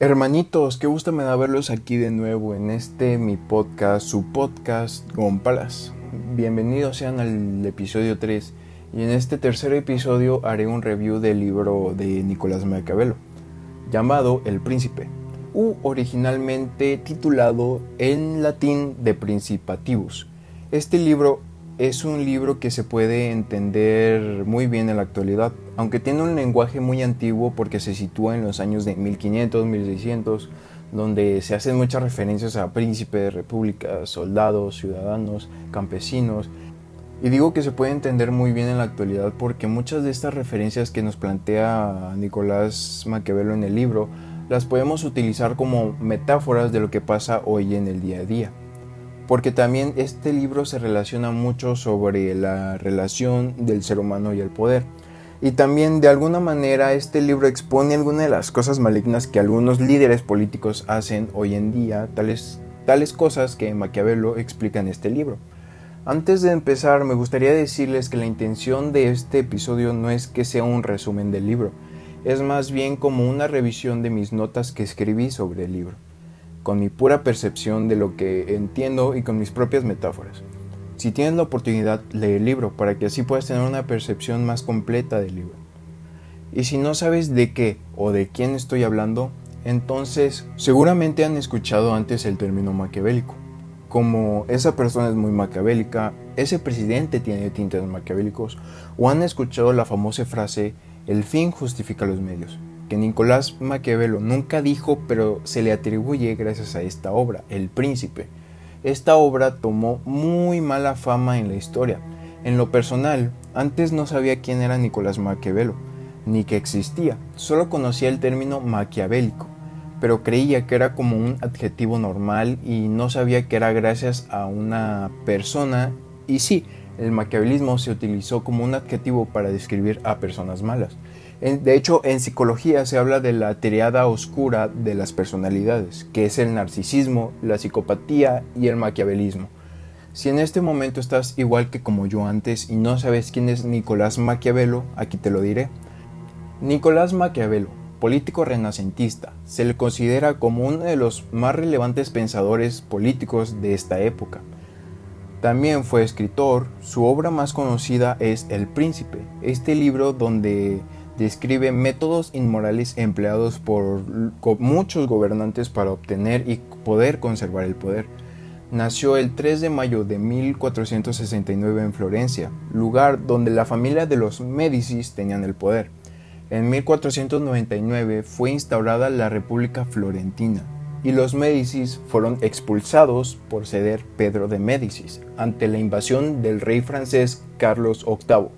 Hermanitos, qué gusto me da verlos aquí de nuevo en este mi podcast, su podcast Gompalas. Bienvenidos sean al episodio 3 y en este tercer episodio haré un review del libro de Nicolás Maquiavelo llamado El Príncipe, u originalmente titulado en latín De Principativus. Este libro es un libro que se puede entender muy bien en la actualidad, aunque tiene un lenguaje muy antiguo porque se sitúa en los años de 1500, 1600, donde se hacen muchas referencias a príncipes, repúblicas, soldados, ciudadanos, campesinos. Y digo que se puede entender muy bien en la actualidad porque muchas de estas referencias que nos plantea Nicolás Maquiavelo en el libro las podemos utilizar como metáforas de lo que pasa hoy en el día a día porque también este libro se relaciona mucho sobre la relación del ser humano y el poder. Y también de alguna manera este libro expone algunas de las cosas malignas que algunos líderes políticos hacen hoy en día, tales, tales cosas que Maquiavelo explica en este libro. Antes de empezar, me gustaría decirles que la intención de este episodio no es que sea un resumen del libro, es más bien como una revisión de mis notas que escribí sobre el libro con mi pura percepción de lo que entiendo y con mis propias metáforas. Si tienes la oportunidad, lee el libro para que así puedas tener una percepción más completa del libro. Y si no sabes de qué o de quién estoy hablando, entonces seguramente han escuchado antes el término maquiavélico. Como esa persona es muy maquiavélica, ese presidente tiene tintes maquiavélicos, o han escuchado la famosa frase el fin justifica los medios que Nicolás Maquiavelo nunca dijo, pero se le atribuye gracias a esta obra, El Príncipe. Esta obra tomó muy mala fama en la historia. En lo personal, antes no sabía quién era Nicolás Maquiavelo, ni que existía, solo conocía el término maquiavélico, pero creía que era como un adjetivo normal y no sabía que era gracias a una persona, y sí, el maquiavelismo se utilizó como un adjetivo para describir a personas malas. De hecho, en psicología se habla de la triada oscura de las personalidades, que es el narcisismo, la psicopatía y el maquiavelismo. Si en este momento estás igual que como yo antes y no sabes quién es Nicolás Maquiavelo, aquí te lo diré. Nicolás Maquiavelo, político renacentista, se le considera como uno de los más relevantes pensadores políticos de esta época. También fue escritor, su obra más conocida es El Príncipe, este libro donde describe métodos inmorales empleados por muchos gobernantes para obtener y poder conservar el poder. Nació el 3 de mayo de 1469 en Florencia, lugar donde la familia de los Médicis tenían el poder. En 1499 fue instaurada la República Florentina y los Médicis fueron expulsados por ceder Pedro de Médicis ante la invasión del rey francés Carlos VIII.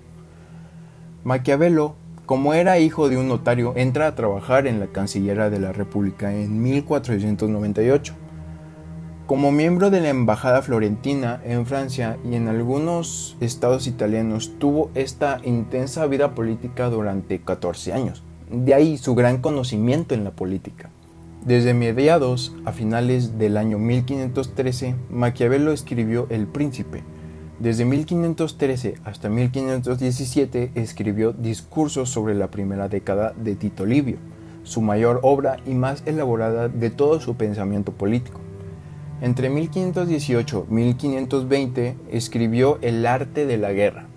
Maquiavelo como era hijo de un notario, entra a trabajar en la Cancillería de la República en 1498. Como miembro de la Embajada Florentina en Francia y en algunos estados italianos, tuvo esta intensa vida política durante 14 años. De ahí su gran conocimiento en la política. Desde mediados a finales del año 1513, Maquiavelo escribió El Príncipe, desde 1513 hasta 1517 escribió discursos sobre la primera década de Tito Livio, su mayor obra y más elaborada de todo su pensamiento político. Entre 1518 y 1520 escribió El arte de la guerra.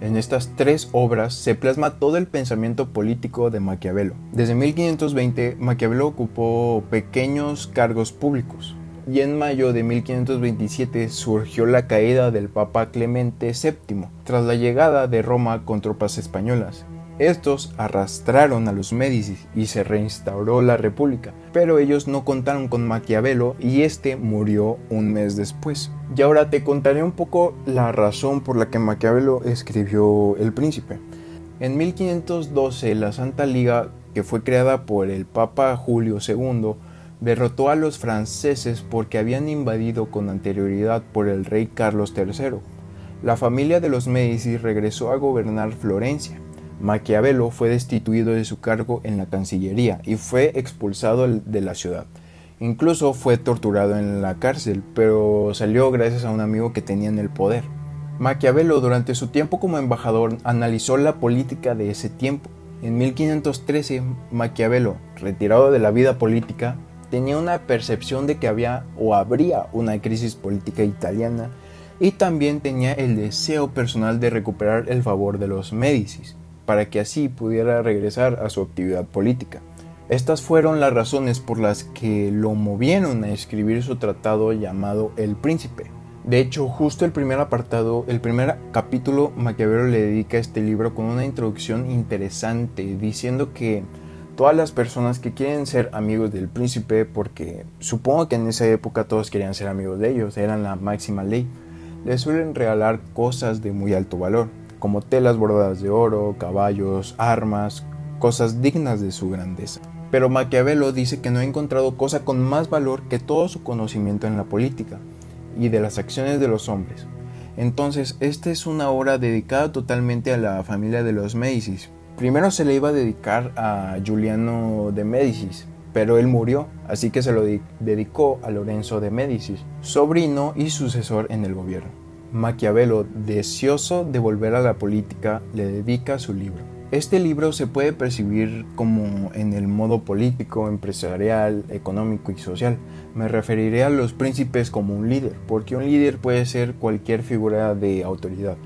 En estas tres obras se plasma todo el pensamiento político de Maquiavelo. Desde 1520 Maquiavelo ocupó pequeños cargos públicos, y en mayo de 1527 surgió la caída del Papa Clemente VII tras la llegada de Roma con tropas españolas. Estos arrastraron a los Médicis y se reinstauró la República, pero ellos no contaron con Maquiavelo y este murió un mes después. Y ahora te contaré un poco la razón por la que Maquiavelo escribió El Príncipe. En 1512 la Santa Liga, que fue creada por el Papa Julio II, derrotó a los franceses porque habían invadido con anterioridad por el rey Carlos III. La familia de los Medici regresó a gobernar Florencia. Maquiavelo fue destituido de su cargo en la Cancillería y fue expulsado de la ciudad. Incluso fue torturado en la cárcel, pero salió gracias a un amigo que tenía en el poder. Maquiavelo durante su tiempo como embajador analizó la política de ese tiempo En 1513, Maquiavelo, retirado de la vida política, tenía una percepción de que había o habría una crisis política italiana y también tenía el deseo personal de recuperar el favor de los Médicis, para que así pudiera regresar a su actividad política. Estas fueron las razones por las que lo movieron a escribir su tratado llamado El Príncipe. De hecho, justo el primer apartado, el primer capítulo, Maquiavelo le dedica este libro con una introducción interesante, diciendo que todas las personas que quieren ser amigos del príncipe, porque supongo que en esa época todos querían ser amigos de ellos, eran la máxima ley, le suelen regalar cosas de muy alto valor, como telas bordadas de oro, caballos, armas, cosas dignas de su grandeza. Pero Maquiavelo dice que no ha encontrado cosa con más valor que todo su conocimiento en la política y de las acciones de los hombres. Entonces, esta es una obra dedicada totalmente a la familia de los Médicis. Primero se le iba a dedicar a Giuliano de Médicis, pero él murió, así que se lo dedicó a Lorenzo de Médicis, sobrino y sucesor en el gobierno. Maquiavelo, deseoso de volver a la política, le dedica su libro. Este libro se puede percibir como en el modo político, empresarial, económico y social. Me referiré a los príncipes como un líder, porque un líder puede ser cualquier figura de autoridad,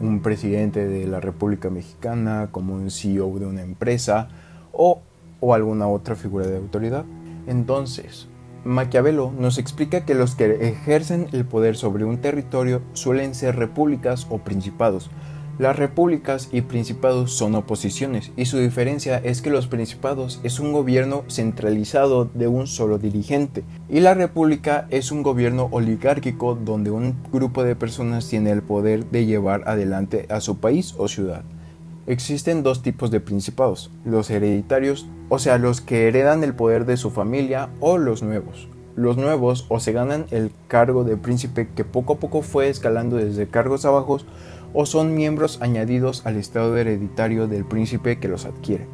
un presidente de la República Mexicana, como un CEO de una empresa o o alguna otra figura de autoridad. Entonces, Maquiavelo nos explica que los que ejercen el poder sobre un territorio suelen ser repúblicas o principados. Las repúblicas y principados son oposiciones y su diferencia es que los principados es un gobierno centralizado de un solo dirigente y la república es un gobierno oligárquico donde un grupo de personas tiene el poder de llevar adelante a su país o ciudad. Existen dos tipos de principados, los hereditarios, o sea, los que heredan el poder de su familia, o los nuevos. Los nuevos o se ganan el cargo de príncipe que poco a poco fue escalando desde cargos abajos, o son miembros añadidos al estado hereditario del príncipe que los adquiere.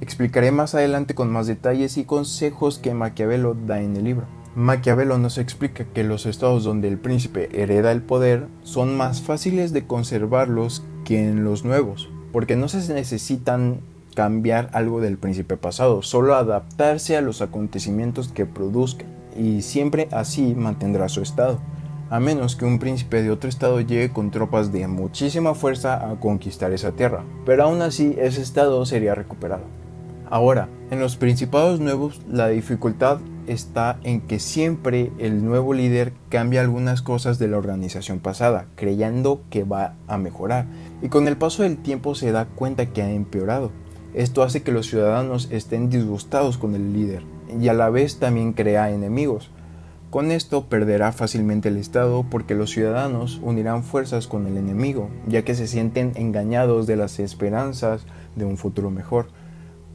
Explicaré más adelante con más detalles y consejos que Maquiavelo da en el libro. Maquiavelo nos explica que los estados donde el príncipe hereda el poder son más fáciles de conservarlos que en los nuevos, porque no se necesitan cambiar algo del príncipe pasado, solo adaptarse a los acontecimientos que produzcan, y siempre así mantendrá su estado, a menos que un príncipe de otro estado llegue con tropas de muchísima fuerza a conquistar esa tierra, pero aún así ese estado sería recuperado. Ahora, en los principados nuevos la dificultad está en que siempre el nuevo líder cambia algunas cosas de la organización pasada, creyendo que va a mejorar, y con el paso del tiempo se da cuenta que ha empeorado. Esto hace que los ciudadanos estén disgustados con el líder y a la vez también crea enemigos. Con esto perderá fácilmente el Estado porque los ciudadanos unirán fuerzas con el enemigo, ya que se sienten engañados de las esperanzas de un futuro mejor.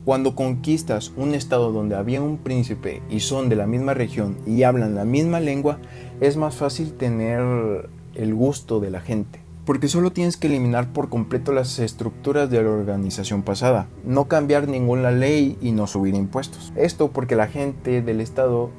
Cuando conquistas un estado donde había un príncipe y son de la misma región y hablan la misma lengua, es más fácil tener el gusto de la gente porque solo tienes que eliminar por completo las estructuras de la organización pasada, no cambiar ninguna ley y no subir impuestos. Esto porque la gente del Estado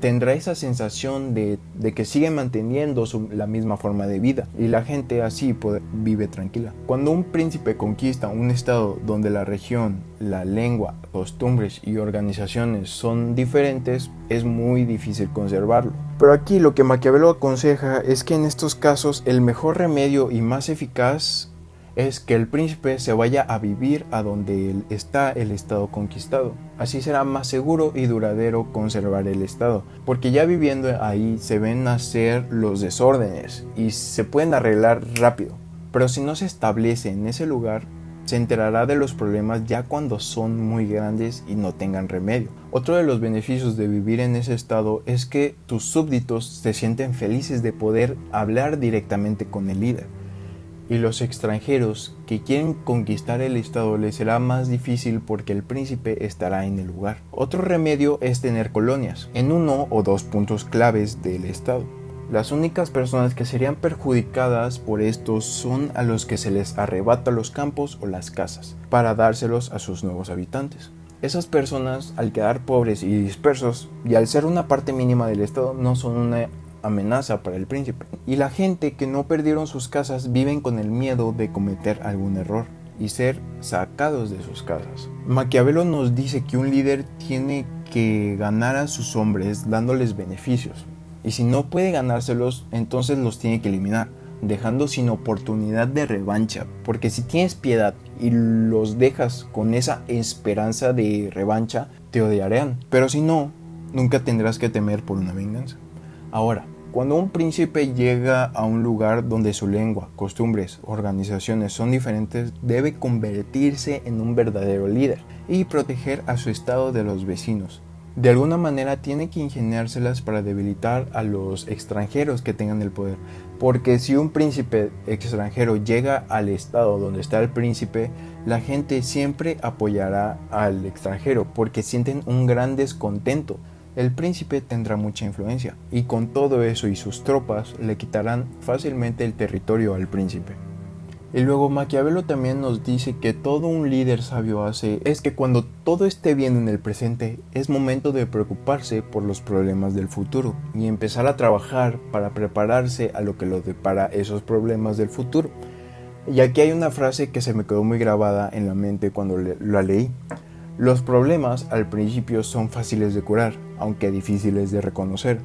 tendrá esa sensación de, que sigue manteniendo la misma forma de vida y la gente así vive tranquila. Cuando un príncipe conquista un Estado donde la región, la lengua, costumbres y organizaciones son diferentes, es muy difícil conservarlo. Pero aquí lo que Maquiavelo aconseja es que en estos casos el mejor remedio y más eficaz es que el príncipe se vaya a vivir a donde está el estado conquistado. Así será más seguro y duradero conservar el estado, porque ya viviendo ahí se ven nacer los desórdenes y se pueden arreglar rápido. Pero si no se establece en ese lugar, se enterará de los problemas ya cuando son muy grandes y no tengan remedio. Otro de los beneficios de vivir en ese estado es que tus súbditos se sienten felices de poder hablar directamente con el líder. Y los extranjeros que quieren conquistar el estado les será más difícil porque el príncipe estará en el lugar. Otro remedio es tener colonias en uno o dos puntos claves del estado. Las únicas personas que serían perjudicadas por esto son a los que se les arrebata los campos o las casas para dárselos a sus nuevos habitantes. Esas personas, al quedar pobres y dispersos, y al ser una parte mínima del Estado, no son una amenaza para el príncipe. Y la gente que no perdieron sus casas viven con el miedo de cometer algún error. y ser sacados de sus casas. Maquiavelo nos dice que un líder tiene que ganar a sus hombres dándoles beneficios. Y si no puede ganárselos, entonces los tiene que eliminar, dejando sin oportunidad de revancha. Porque si tienes piedad y los dejas con esa esperanza de revancha, te odiarán. Pero si no, nunca tendrás que temer por una venganza. Ahora, cuando un príncipe llega a un lugar donde su lengua, costumbres, organizaciones son diferentes, debe convertirse en un verdadero líder y proteger a su estado de los vecinos. De alguna manera tiene que ingeniárselas para debilitar a los extranjeros que tengan el poder, porque si un príncipe extranjero llega al estado donde está el príncipe, la gente siempre apoyará al extranjero porque sienten un gran descontento el príncipe tendrá mucha influencia, y con todo eso y sus tropas le quitarán fácilmente el territorio al príncipe. Y luego Maquiavelo también nos dice que todo un líder sabio hace es que cuando todo esté bien en el presente es momento de preocuparse por los problemas del futuro y empezar a trabajar para prepararse a lo que lo depara esos problemas del futuro. Y aquí hay una frase que se me quedó muy grabada en la mente cuando la leí. Los problemas al principio son fáciles de curar, aunque difíciles de reconocer,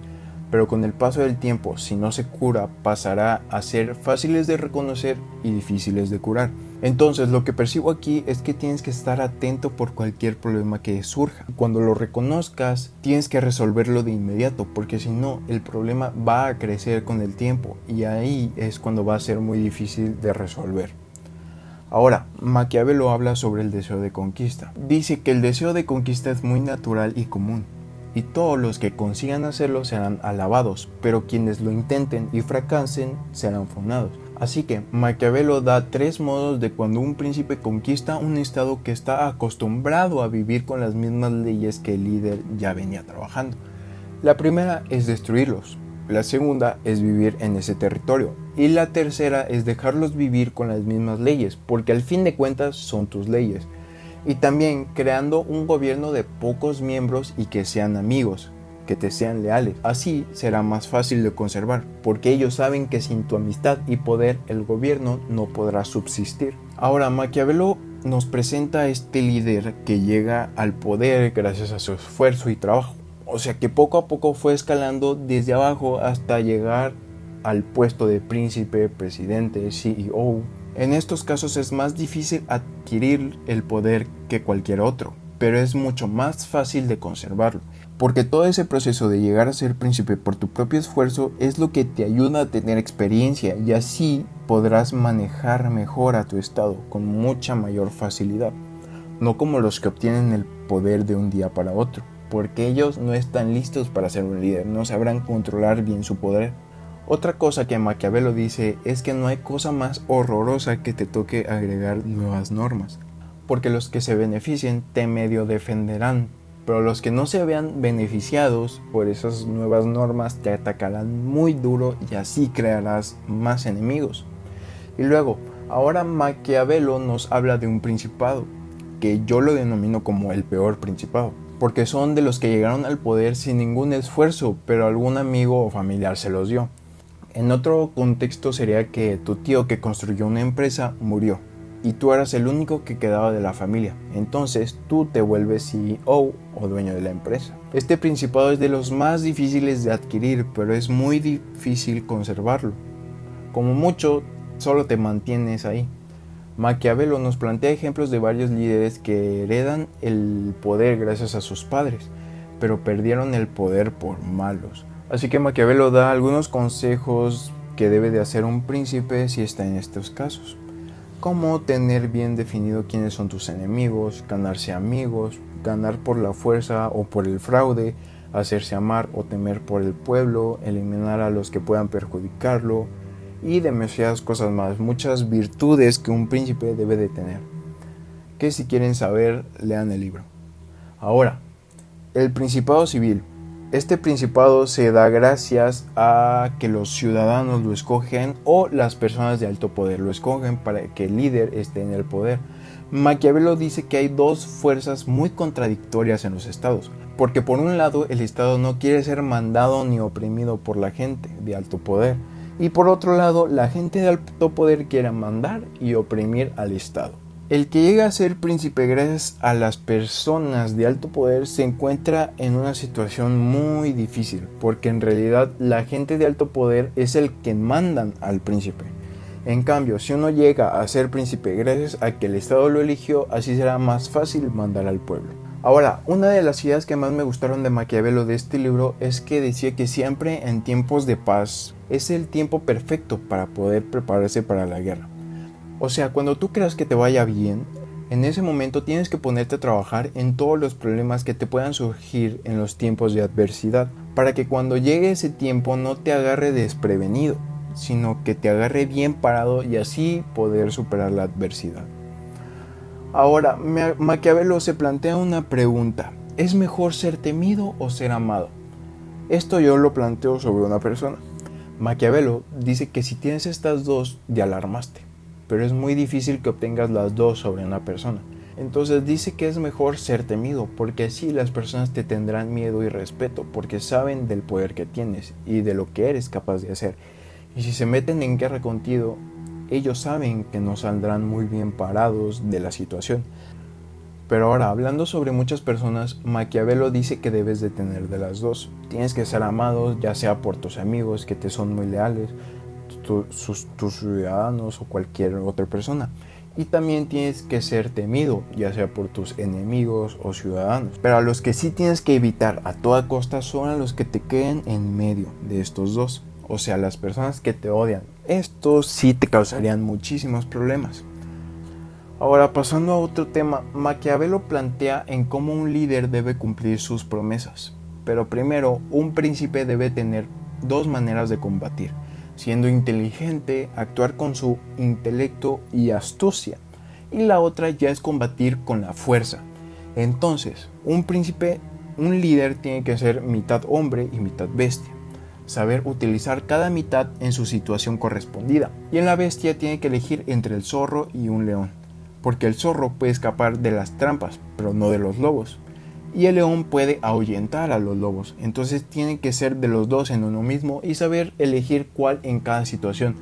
pero con el paso del tiempo, si no se cura, pasará a ser fáciles de reconocer y difíciles de curar. Entonces lo que percibo aquí es que tienes que estar atento por cualquier problema que surja. Cuando lo reconozcas, tienes que resolverlo de inmediato, porque si no, el problema va a crecer con el tiempo y ahí es cuando va a ser muy difícil de resolver. Ahora, Maquiavelo habla sobre el deseo de conquista. Dice que el deseo de conquista es muy natural y común, y todos los que consigan hacerlo serán alabados, pero quienes lo intenten y fracasen serán funados. Así que Maquiavelo da tres modos de cuando un príncipe conquista un estado que está acostumbrado a vivir con las mismas leyes que el líder ya venía trabajando. La primera es destruirlos, la segunda es vivir en ese territorio. Y la tercera es dejarlos vivir con las mismas leyes, porque al fin de cuentas son tus leyes. Y también creando un gobierno de pocos miembros y que sean amigos, que te sean leales. Así será más fácil de conservar, porque ellos saben que sin tu amistad y poder el gobierno no podrá subsistir. Ahora, Maquiavelo nos presenta a este líder que llega al poder gracias a su esfuerzo y trabajo. O sea que poco a poco fue escalando desde abajo hasta llegar al puesto de príncipe, presidente, CEO. En estos casos es más difícil adquirir el poder que cualquier otro, pero es mucho más fácil de conservarlo, porque todo ese proceso de llegar a ser príncipe por tu propio esfuerzo es lo que te ayuda a tener experiencia y así podrás manejar mejor a tu estado con mucha mayor facilidad, no como los que obtienen el poder de un día para otro porque ellos no están listos para ser un líder, no sabrán controlar bien su poder. Otra cosa que Maquiavelo dice es que no hay cosa más horrorosa que te toque agregar nuevas normas, porque los que se beneficien te medio defenderán, pero los que no se vean beneficiados por esas nuevas normas te atacarán muy duro y así crearás más enemigos. Y luego, ahora Maquiavelo nos habla de un principado, que yo lo denomino como el peor principado porque son de los que llegaron al poder sin ningún esfuerzo, pero algún amigo o familiar se los dio. En otro contexto sería que tu tío que construyó una empresa murió y tú eras el único que quedaba de la familia. Entonces tú te vuelves CEO o dueño de la empresa. Este principado es de los más difíciles de adquirir, pero es muy difícil conservarlo. Como mucho, solo te mantienes ahí. Maquiavelo nos plantea ejemplos de varios líderes que heredan el poder gracias a sus padres, pero perdieron el poder por malos. Así que Maquiavelo da algunos consejos que debe de hacer un príncipe si está en estos casos. Como tener bien definido quiénes son tus enemigos, ganarse amigos, ganar por la fuerza o por el fraude, hacerse amar o temer por el pueblo, eliminar a los que puedan perjudicarlo, y demasiadas cosas más, muchas virtudes que un príncipe debe de tener. Que si quieren saber, lean el libro. Ahora, el Principado Civil. Este principado se da gracias a que los ciudadanos lo escogen o las personas de alto poder lo escogen para que el líder esté en el poder. Maquiavelo dice que hay dos fuerzas muy contradictorias en los estados, porque por un lado el estado no quiere ser mandado ni oprimido por la gente de alto poder, y por otro lado, la gente de alto poder quiere mandar y oprimir al Estado. El que llega a ser príncipe gracias a las personas de alto poder se encuentra en una situación muy difícil, porque en realidad la gente de alto poder es el que mandan al príncipe. En cambio, si uno llega a ser príncipe gracias a que el Estado lo eligió, así será más fácil mandar al pueblo. Ahora, una de las ideas que más me gustaron de Maquiavelo de este libro es que decía que siempre en tiempos de paz es el tiempo perfecto para poder prepararse para la guerra. O sea, cuando tú creas que te vaya bien, en ese momento tienes que ponerte a trabajar en todos los problemas que te puedan surgir en los tiempos de adversidad, para que cuando llegue ese tiempo no te agarre desprevenido, sino que te agarre bien parado y así poder superar la adversidad. Ahora, Maquiavelo se plantea una pregunta. ¿Es mejor ser temido o ser amado? Esto yo lo planteo sobre una persona. Maquiavelo dice que si tienes estas dos, ya alarmaste pero es muy difícil que obtengas las dos sobre una persona. Entonces dice que es mejor ser temido, porque así las personas te tendrán miedo y respeto, porque saben del poder que tienes y de lo que eres capaz de hacer. Y si se meten en guerra contigo, ellos saben que no saldrán muy bien parados de la situación. Pero ahora, hablando sobre muchas personas, Maquiavelo dice que debes de tener de las dos. Tienes que ser amado, ya sea por tus amigos que te son muy leales, tus, ciudadanos o cualquier otra persona. Y también tienes que ser temido, ya sea por tus enemigos o ciudadanos. Pero a los que sí tienes que evitar a toda costa son los que te queden en medio de estos dos. O sea, las personas que te odian. Estos sí te causarían muchísimos problemas. Ahora, pasando a otro tema, Maquiavelo plantea en cómo un líder debe cumplir sus promesas. Pero primero, un príncipe debe tener dos maneras de combatir siendo inteligente, actuar con su intelecto y astucia. Y la otra ya es combatir con la fuerza. Entonces, un príncipe, un líder tiene que ser mitad hombre y mitad bestia. Saber utilizar cada mitad en su situación correspondida. Y en la bestia tiene que elegir entre el zorro y un león. Porque el zorro puede escapar de las trampas, pero no de los lobos y el león puede ahuyentar a los lobos. Entonces tiene que ser de los dos en uno mismo y saber elegir cuál en cada situación.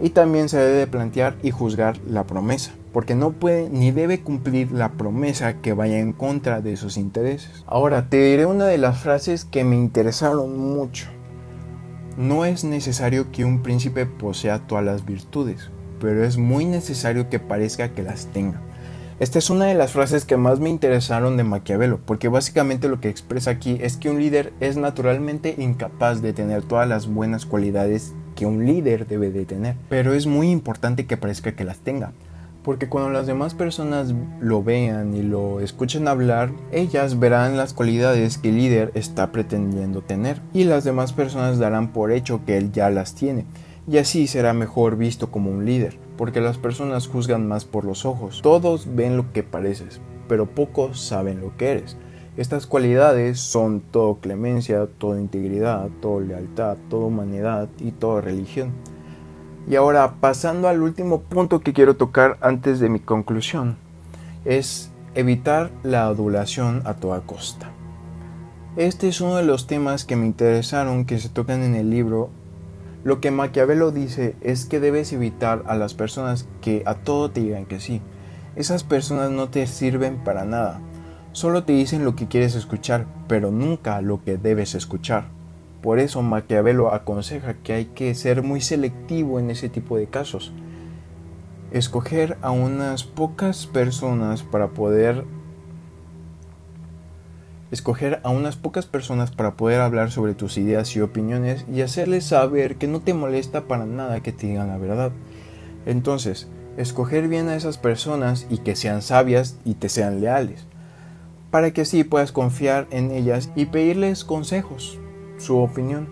Y también se debe plantear y juzgar la promesa, porque no puede ni debe cumplir la promesa que vaya en contra de sus intereses. Ahora te diré una de las frases que me interesaron mucho. No es necesario que un príncipe posea todas las virtudes, pero es muy necesario que parezca que las tenga. Esta es una de las frases que más me interesaron de Maquiavelo, porque básicamente lo que expresa aquí es que un líder es naturalmente incapaz de tener todas las buenas cualidades que un líder debe de tener, pero es muy importante que parezca que las tenga. Porque cuando las demás personas lo vean y lo escuchen hablar, ellas verán las cualidades que el líder está pretendiendo tener y las demás personas darán por hecho que él ya las tiene y así será mejor visto como un líder, porque las personas juzgan más por los ojos. Todos ven lo que pareces, pero pocos saben lo que eres. Estas cualidades son todo clemencia, toda integridad, toda lealtad, toda humanidad y toda religión. Y ahora, pasando al último punto que quiero tocar antes de mi conclusión, es evitar la adulación a toda costa. Este es uno de los temas que me interesaron que se tocan en el libro lo que Maquiavelo dice es que debes evitar a las personas que a todo te digan que sí. Esas personas no te sirven para nada. Solo te dicen lo que quieres escuchar, pero nunca lo que debes escuchar. Por eso Maquiavelo aconseja que hay que ser muy selectivo en ese tipo de casos. Escoger a unas pocas personas para poder escoger a unas pocas personas para poder hablar sobre tus ideas y opiniones y hacerles saber que no te molesta para nada que te digan la verdad. Entonces, escoger bien a esas personas y que sean sabias y te sean leales, para que así puedas confiar en ellas y pedirles consejos, su opinión,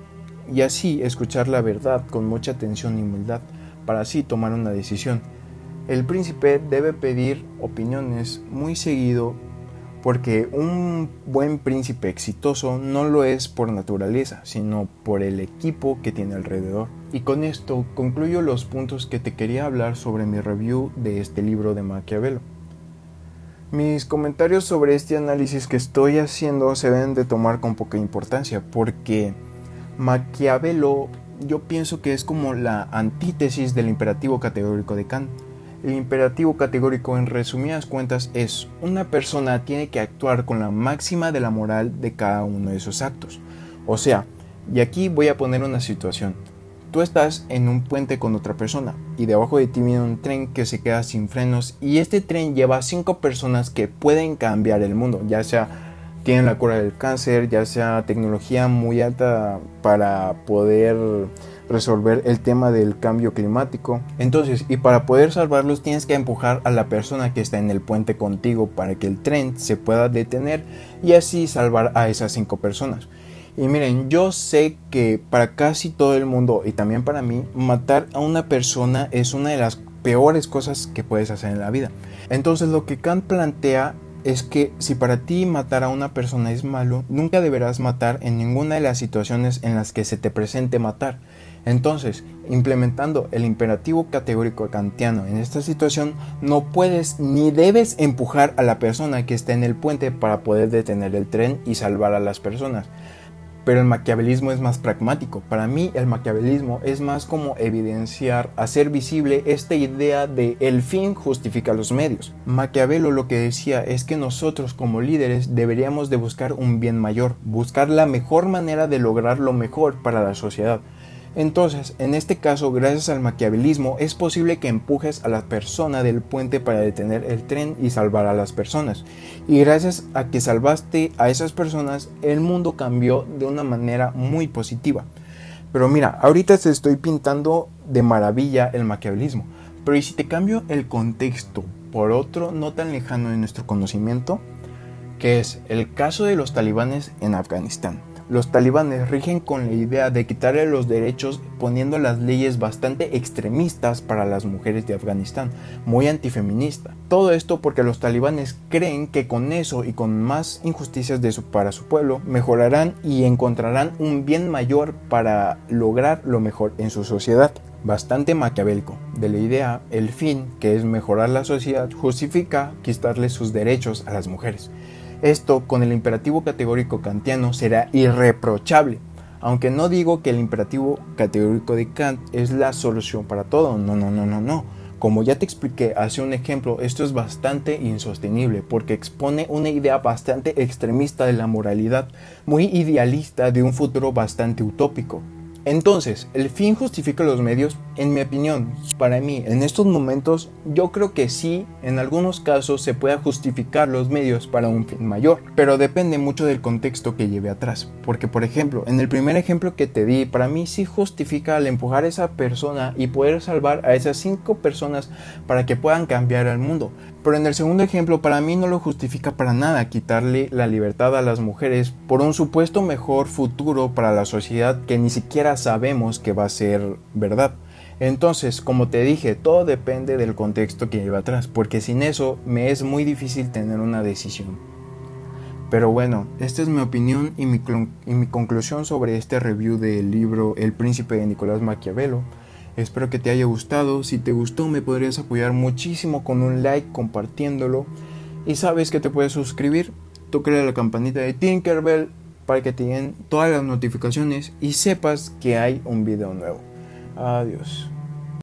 y así escuchar la verdad con mucha atención y humildad, para así tomar una decisión. El príncipe debe pedir opiniones muy seguido porque un buen príncipe exitoso no lo es por naturaleza, sino por el equipo que tiene alrededor. Y con esto concluyo los puntos que te quería hablar sobre mi review de este libro de Maquiavelo. Mis comentarios sobre este análisis que estoy haciendo se deben de tomar con poca importancia porque Maquiavelo yo pienso que es como la antítesis del imperativo categórico de Kant. El imperativo categórico en resumidas cuentas es una persona tiene que actuar con la máxima de la moral de cada uno de sus actos. O sea, y aquí voy a poner una situación. Tú estás en un puente con otra persona y debajo de ti viene un tren que se queda sin frenos y este tren lleva a cinco personas que pueden cambiar el mundo, ya sea tienen la cura del cáncer, ya sea tecnología muy alta para poder resolver el tema del cambio climático. Entonces, y para poder salvarlos tienes que empujar a la persona que está en el puente contigo para que el tren se pueda detener y así salvar a esas cinco personas. Y miren, yo sé que para casi todo el mundo y también para mí, matar a una persona es una de las peores cosas que puedes hacer en la vida. Entonces lo que Kant plantea es que si para ti matar a una persona es malo, nunca deberás matar en ninguna de las situaciones en las que se te presente matar. Entonces, implementando el imperativo categórico kantiano en esta situación, no puedes ni debes empujar a la persona que está en el puente para poder detener el tren y salvar a las personas. Pero el maquiavelismo es más pragmático. Para mí el maquiavelismo es más como evidenciar, hacer visible esta idea de el fin justifica los medios. Maquiavelo lo que decía es que nosotros como líderes deberíamos de buscar un bien mayor, buscar la mejor manera de lograr lo mejor para la sociedad. Entonces, en este caso, gracias al maquiavelismo, es posible que empujes a la persona del puente para detener el tren y salvar a las personas. Y gracias a que salvaste a esas personas, el mundo cambió de una manera muy positiva. Pero mira, ahorita te estoy pintando de maravilla el maquiavelismo. Pero ¿y si te cambio el contexto por otro no tan lejano de nuestro conocimiento? Que es el caso de los talibanes en Afganistán. Los talibanes rigen con la idea de quitarle los derechos poniendo las leyes bastante extremistas para las mujeres de Afganistán, muy antifeminista. Todo esto porque los talibanes creen que con eso y con más injusticias de para su pueblo mejorarán y encontrarán un bien mayor para lograr lo mejor en su sociedad bastante maquiavélico. De la idea, el fin, que es mejorar la sociedad, justifica quitarle sus derechos a las mujeres. Esto con el imperativo categórico kantiano será irreprochable, aunque no digo que el imperativo categórico de Kant es la solución para todo, no, no, no, no, no. Como ya te expliqué hace un ejemplo, esto es bastante insostenible porque expone una idea bastante extremista de la moralidad, muy idealista de un futuro bastante utópico. Entonces, ¿el fin justifica los medios? En mi opinión, para mí, en estos momentos, yo creo que sí, en algunos casos se puede justificar los medios para un fin mayor, pero depende mucho del contexto que lleve atrás. Porque, por ejemplo, en el primer ejemplo que te di, para mí sí justifica al empujar a esa persona y poder salvar a esas cinco personas para que puedan cambiar el mundo. Pero en el segundo ejemplo, para mí no lo justifica para nada quitarle la libertad a las mujeres por un supuesto mejor futuro para la sociedad que ni siquiera sabemos que va a ser verdad. Entonces, como te dije, todo depende del contexto que lleva atrás, porque sin eso me es muy difícil tener una decisión. Pero bueno, esta es mi opinión y mi, conclusión sobre este review del libro El príncipe de Nicolás Maquiavelo. Espero que te haya gustado. Si te gustó me podrías apoyar muchísimo con un like, compartiéndolo. Y sabes que te puedes suscribir. Toca la campanita de Tinkerbell para que te lleguen todas las notificaciones y sepas que hay un video nuevo. Adiós.